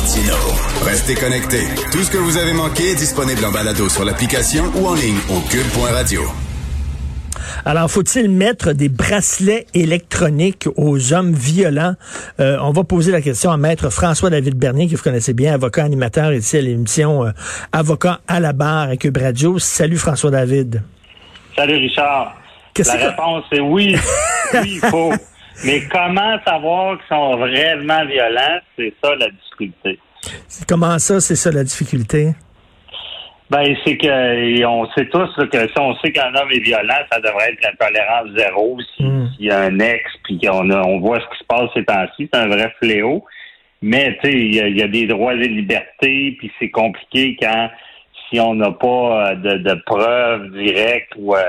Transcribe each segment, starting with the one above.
Martino. Restez connectés. Tout ce que vous avez manqué est disponible en balado sur l'application ou en ligne au cube.radio. Alors, faut-il mettre des bracelets électroniques aux hommes violents? Euh, on va poser la question à maître François-David Bernier, que vous connaissez bien, avocat animateur ici à l'émission euh, Avocat à la barre à Cube Radio. Salut François-David. Salut Richard. La réponse est oui. oui, il faut. Mais comment savoir qu'ils sont réellement violents? C'est ça la difficulté. Comment ça, c'est ça la difficulté? Ben, c'est que on sait tous que si on sait qu'un homme est violent, ça devrait être la tolérance zéro. Hmm. S'il y a un ex, puis qu'on on voit ce qui se passe ces temps-ci, c'est un vrai fléau. Mais tu sais, il y, a des droits et libertés, puis c'est compliqué quand si on n'a pas euh, de, preuves directes ou euh,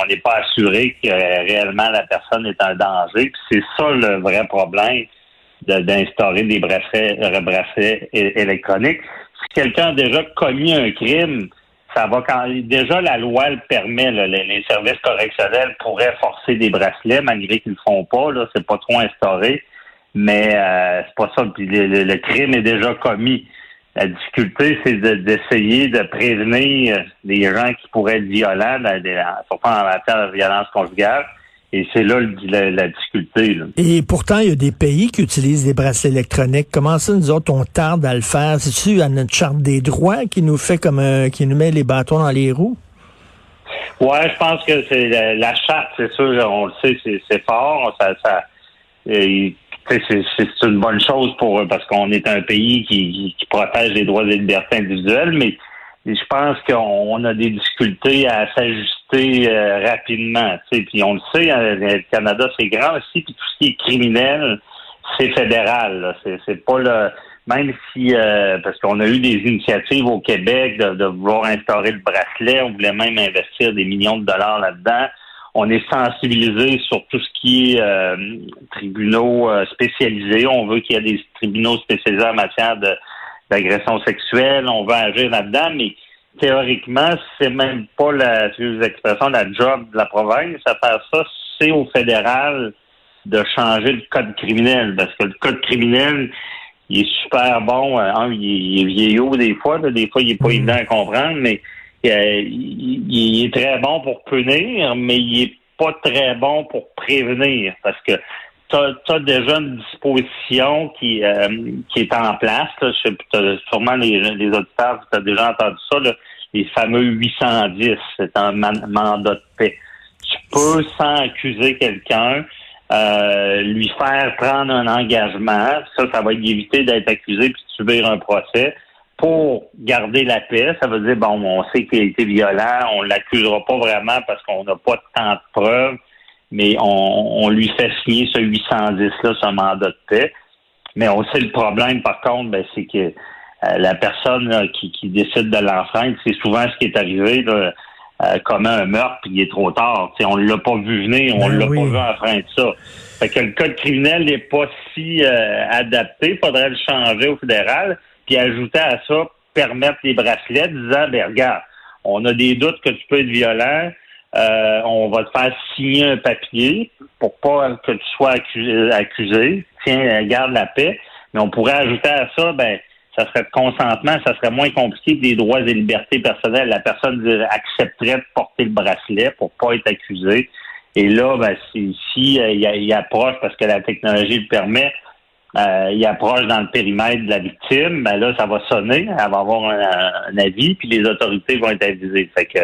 on n'est pas assuré que réellement la personne est en danger. C'est ça le vrai problème d'instaurer des bracelets, euh, électroniques si quelqu'un a déjà commis un crime, ça va quand déjà la loi le permet. les, services correctionnels pourraient forcer des bracelets malgré qu'ils le font pas. Là, c'est pas trop instauré, mais euh, c'est pas ça. Puis le, crime est déjà commis. La difficulté, c'est d'essayer de, prévenir les gens qui pourraient être violents, surtout en matière de violence conjugale. Et c'est là la, difficulté. Et pourtant, il y a des pays qui utilisent des bracelets électroniques. Comment ça, nous autres, on tarde à le faire? C'est-tu à notre charte des droits qui nous fait comme un, qui nous met les bâtons dans les roues? Ouais, je pense que c'est la, charte, c'est sûr, on le sait, c'est fort. Ça, ça c'est une bonne chose pour parce qu'on est un pays qui, qui protège les droits et libertés individuelles, mais je pense qu'on a des difficultés à s'ajuster euh, rapidement. Puis on le sait, hein, le Canada, c'est grand aussi, puis tout ce qui est criminel, c'est fédéral. C'est pas le même si euh, parce qu'on a eu des initiatives au Québec de, vouloir instaurer le bracelet, on voulait même investir des millions de dollars là-dedans. On est sensibilisé sur tout ce qui est euh, tribunaux spécialisés. On veut qu'il y ait des tribunaux spécialisés en matière de d'agression sexuelle, on va agir là-dedans, mais théoriquement, c'est même pas la, expression, la job de la province à faire ça, c'est au fédéral de changer le code criminel, parce que le code criminel, il est super bon, hein, il, est, vieillot des fois, des fois il est pas mm. évident à comprendre, mais euh, il, est très bon pour punir, mais il est pas très bon pour prévenir, parce que tu as, déjà une disposition qui, euh, qui est en place. Là. sûrement les, les auditeurs, tu as déjà entendu ça, les fameux 810, c'est un mandat de paix. Tu peux, sans accuser quelqu'un, euh, lui faire prendre un engagement. Ça, ça va éviter d'être accusé puis de subir un procès pour garder la paix. Ça veut dire, bon, on sait qu'il a été violent, on l'accusera pas vraiment parce qu'on n'a pas tant de preuves mais on, lui fait signer ce 810-là, ce mandat de paix. Mais on sait le problème, par contre, ben, c'est que euh, la personne qui, décide de l'enfreindre, c'est souvent ce qui est arrivé, là, euh, comme un meurtre, puis il est trop tard. On ne l'a pas vu venir, on ben l'a pas vu enfreindre ça. Fait que le code criminel n'est pas si euh, adapté. Il faudrait le changer au fédéral, puis ajouter à ça, permettre les bracelets, disant, ben regarde, on a des doutes que tu peux être violent, euh, on va te faire signer un papier pour pas que tu sois accusé. Tiens, garde la paix. Mais on pourrait ajouter à ça, ben, ça serait de consentement, ça serait moins compliqué que des droits et libertés personnelles. La personne accepterait de porter le bracelet pour pas être accusé. Et là, ben, si, si euh, il, approche, parce que la technologie le permet, euh, il approche dans le périmètre de la victime, ben là, ça va sonner, elle va avoir un, un avis, puis les autorités vont être avisées. Fait que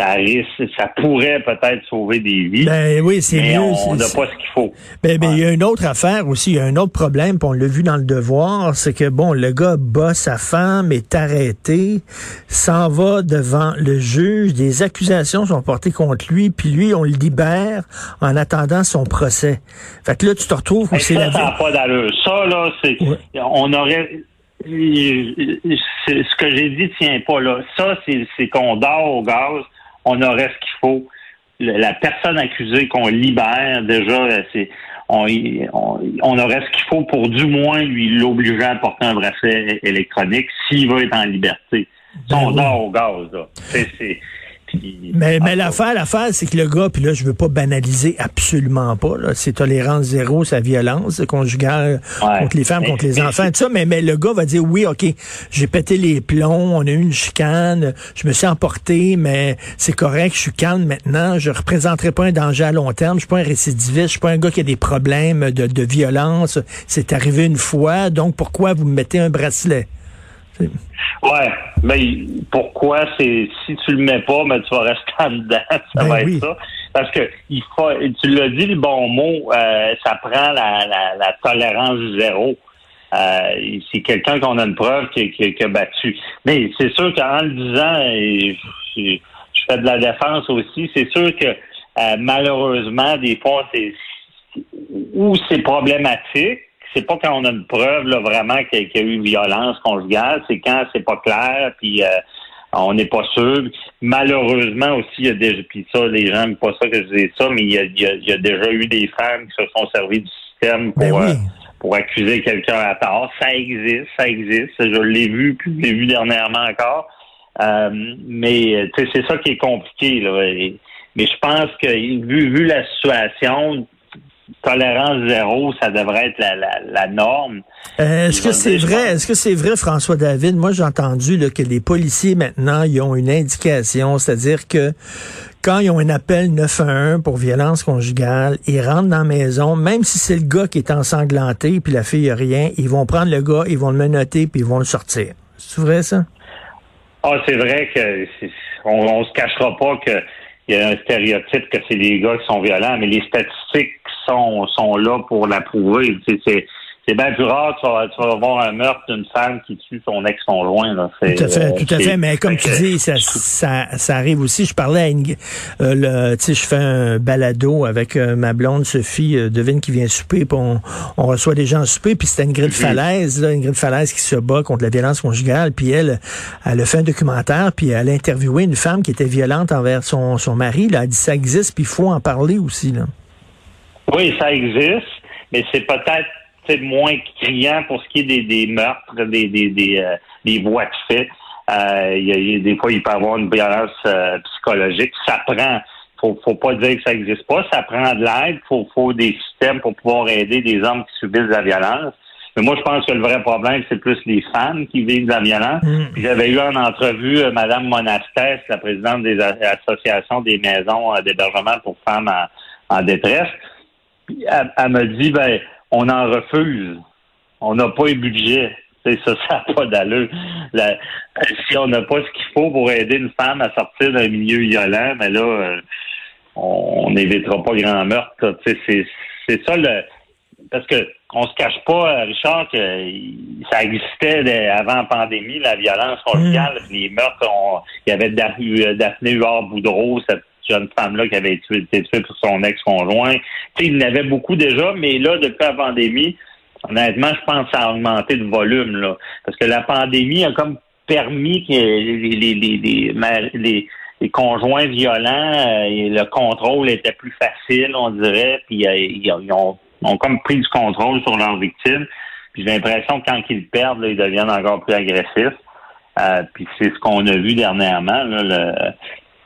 ça ça pourrait peut-être sauver des vies. Ben oui, c'est mieux. On n'a pas ce qu'il faut. Ben, ben, il y a une autre affaire aussi, il y a un autre problème, puis on l'a vu dans le devoir, c'est que bon, le gars bat sa femme, est arrêté, s'en va devant le juge, des accusations sont portées contre lui, puis lui, on le libère en attendant son procès. Fait que là, tu te retrouves où c'est la Ça, pas d'allure. Ça, là, c'est, on aurait, ce que j'ai dit tient pas là. Ça, c'est qu'on dort au gaz on aurait ce qu'il faut. La personne accusée qu'on libère, déjà, c'est on, on, aurait ce qu'il faut pour du moins lui l'obliger à porter un bracelet électronique s'il veut être en liberté. Ben on dort au gaz, là. C'est, mais mais l'affaire, l'affaire, c'est que le gars, puis là, je veux pas banaliser absolument pas. C'est tolérance zéro, sa violence conjugale contre les femmes, contre les enfants, tout ça. Mais, mais le gars va dire oui, ok, j'ai pété les plombs, on a eu une chicane, je me suis emporté, mais c'est correct, je suis calme maintenant, je représenterai pas un danger à long terme, je suis pas un récidiviste, je suis pas un gars qui a des problèmes de, de violence. C'est arrivé une fois, donc pourquoi vous me mettez un bracelet? Ouais, mais pourquoi c'est si tu le mets pas, mais tu vas rester en dedans, ça ben va être ça. Parce que il faut, tu l'as dit le bon mot, euh, ça prend la, la, tolérance zéro. Euh, c'est quelqu'un qu'on a une preuve qui, qui, a battu. Mais c'est sûr qu'en le disant, et je, fais de la défense aussi, c'est sûr que euh, malheureusement, des fois, c'est où c'est problématique, c'est pas quand on a une preuve là, vraiment qu'il y a eu une violence conjugale, c'est quand c'est pas clair, puis euh, on n'est pas sûr. Malheureusement aussi, il y a déjà, puis ça, les gens n'aiment pas ça que je dise ça, mais il y, a, déjà eu des femmes qui se sont servies du système pour, ben euh, pour accuser quelqu'un à tort. Ça existe, ça existe. Je l'ai vu, puis je l'ai vu dernièrement encore. Euh, mais c'est ça qui est compliqué. Là. mais je pense que vu, vu la situation, tolérance zéro, ça devrait être la, norme. Euh, est-ce que c'est vrai? Est-ce que c'est vrai, François David? Moi, j'ai entendu que les policiers maintenant, ils ont une indication, c'est-à-dire que quand ils ont un appel 911 pour violence conjugale, ils rentrent dans la maison, même si c'est le gars qui est ensanglanté puis la fille a rien, ils vont prendre le gars, ils vont le menotter puis ils vont le sortir. C'est vrai ça? Ah, c'est vrai que on, on se cachera pas que il y a un stéréotype que c'est des gars qui sont violents, mais les statistiques sont, sont là pour l'approuver. C'est, c'est bien plus rare, tu vas, tu vas avoir un meurtre d'une femme qui tue son ex-conjoint. Là. Tout à fait, tout à fait. Mais comme tu dis, ça, ça, ça, arrive aussi. Je parlais à une, euh, le, tu sais, je fais un balado avec euh, ma blonde Sophie euh, Devine qui vient souper, puis on, on reçoit des gens souper, puis c'était une grille de falaise, là, une grille de falaise qui se bat contre la violence conjugale, puis elle, elle a fait un documentaire, puis elle a interviewé une femme qui était violente envers son, son mari. Là. Elle dit ça existe, puis il faut en parler aussi. Là. Oui, ça existe, mais c'est peut-être moins criant pour ce qui est des, des meurtres, des, des, des, euh, des voies de fait. Euh, y a, des fois, il peut y avoir une violence euh, psychologique. Ça prend, faut, faut pas dire que ça n'existe pas, ça prend de l'aide. Faut, faut des systèmes pour pouvoir aider des hommes qui subissent de la violence. Mais moi, je pense que le vrai problème, c'est plus les femmes qui vivent de la violence. Mm. j'avais eu en entrevue euh, Madame Monastès, la présidente des associations des maisons d'hébergement pour femmes en, en détresse. Elle, elle me dit, ben, on en refuse. On n'a pas le budget. C'est ça, ça n'a pas d'allure. si on n'a pas ce qu'il faut pour aider une femme à sortir d'un milieu violent, mais là, euh, on n'évitera pas grand meurtre. C'est, c'est ça le. Parce que on se cache pas, Richard, que ça existait avant la pandémie, la violence conjugale, mmh. les meurtres. il y avait Daphné Huard-Boudreau, cette jeune femme-là qui avait été tuée pour son ex-conjoint. Il y en avait beaucoup déjà, mais là, depuis la pandémie, honnêtement, je pense que ça a augmenté le volume. Là, parce que la pandémie a comme permis que les, conjoints violents, euh, le contrôle était plus facile, on dirait, puis euh, ils, ont, comme pris du contrôle sur leurs victimes. Puis j'ai l'impression que quand ils perdent, ils deviennent encore plus agressifs. Euh, puis c'est ce qu'on a vu dernièrement.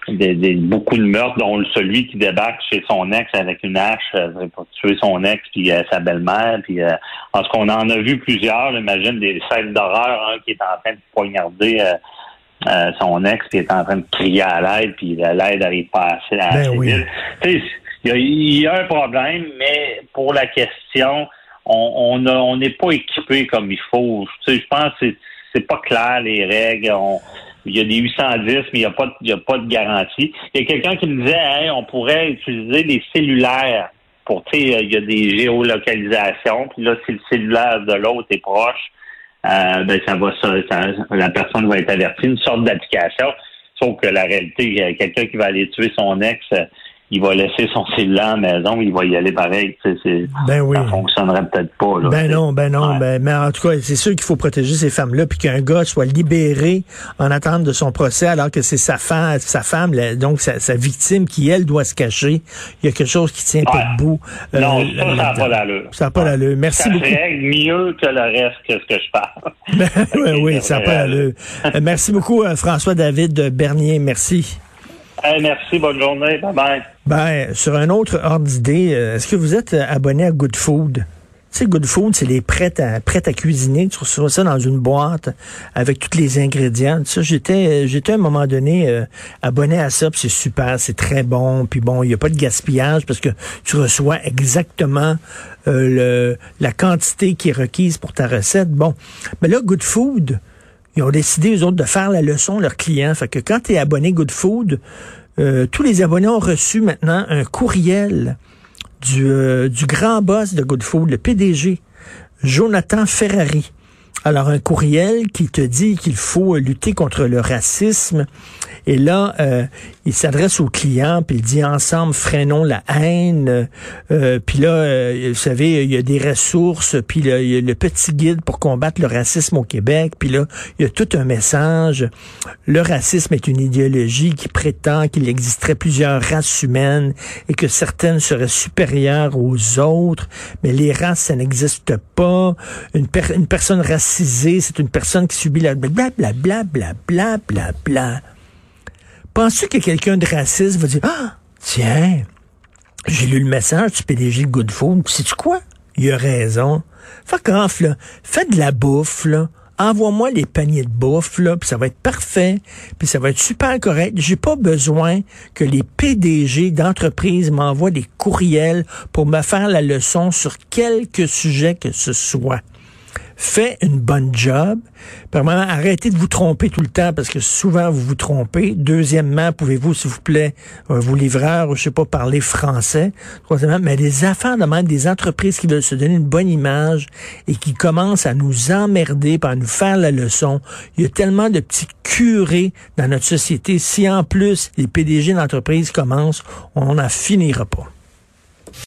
Des, beaucoup de meurtres, dont celui qui débarque chez son ex avec une hache euh, pour tuer son ex puis euh, sa belle-mère. Puis euh, parce qu'on en a vu plusieurs, imagine des scènes d'horreur, hein, qui est en train de poignarder euh, son ex qui est en train de crier à l'aide, puis l'aide n'arrive pas assez à ben oui. Il y, a un problème, mais pour la question, on n'est on pas équipé comme il faut. je pense que c'est pas clair les règles. On, il y a des 810, mais il n'y a, pas il a pas de garantie. Il y a quelqu'un qui me disait, hey, on pourrait utiliser les cellulaires pour, tu sais, il y a des géolocalisations, puis là, si le cellulaire de l'autre est proche, euh, ben ça va ça, la personne va être avertie, une sorte d'application. Sauf que la réalité, quelqu'un qui va aller tuer son ex, il va laisser son cellulaire à la maison, il va y aller pareil. C'est, ben oui. Ça fonctionnerait peut-être pas. Là, ben non, ben non. Ben, mais en tout cas, c'est sûr qu'il faut protéger ces femmes-là, puis qu'un gars soit libéré en attente de son procès, alors que c'est sa femme, sa femme, donc sa, victime qui, elle, doit se cacher. Il y a quelque chose qui tient pas debout. Euh, non, ça, n'a pas d'allure. Ça n'a pas d'allure. Merci ça beaucoup. règle mieux que le reste que ce que je parle. Ben, oui, oui, ça n'a pas d'allure. Euh, merci beaucoup, euh, François-David Bernier. Merci. merci, bonne journée. Bye bye. Ben, sur un autre ordre d'idée, euh, est-ce que vous êtes abonné à Good Food? Tu sais, Good Food, c'est les prêts à, prêts à cuisiner. Tu reçois ça dans une boîte avec tous les ingrédients. Ça, j'étais, j'étais à un moment donné euh, abonné à ça, c'est super, c'est très bon. Puis bon, il n'y a pas de gaspillage parce que tu reçois exactement euh, la quantité qui est requise pour ta recette. Bon, mais là, Good Food, ils ont décidé, eux autres, de faire la leçon leurs clients. Fait que quand tu es abonné Good Food, euh, tous les abonnés ont reçu maintenant un courriel du, euh, grand boss de Good Food, le PDG, Jonathan Ferrari. Alors, un courriel qui te dit qu'il faut lutter contre le racisme. Et là, euh, il s'adresse aux clients, puis il dit ensemble, freinons la haine. Euh, puis là, euh, vous savez, il y a des ressources, puis il y a le petit guide pour combattre le racisme au Québec. Puis là, il y a tout un message. Le racisme est une idéologie qui prétend qu'il existerait plusieurs races humaines et que certaines seraient supérieures aux autres. Mais les races, ça n'existe pas. Une personne raciste c'est une personne qui subit la blablabla, blablabla, bla, bla, Penses-tu que quelqu'un de raciste va dire, ah, tiens, j'ai lu le message du PDG de Good Food, sais-tu quoi? Il a raison. Fuck off, là. Fais de la bouffe, là. Envoie-moi les paniers de bouffe, là, puis ça va être parfait, puis ça va être super correct. J'ai pas besoin que les PDG d'entreprises m'envoient des courriels pour me faire la leçon sur quelque sujet que ce soit fait une bonne job. Premièrement, arrêtez de vous tromper tout le temps parce que souvent vous vous trompez. Deuxièmement, pouvez-vous, s'il vous plaît, euh, vous livreurs, je sais pas, parler français? Troisièmement, mais des affaires de des entreprises qui veulent se donner une bonne image et qui commencent à nous emmerder, par nous faire la leçon. Il y a tellement de petits curés dans notre société. Si en plus les PDG d'entreprise commencent, on n'en finira pas.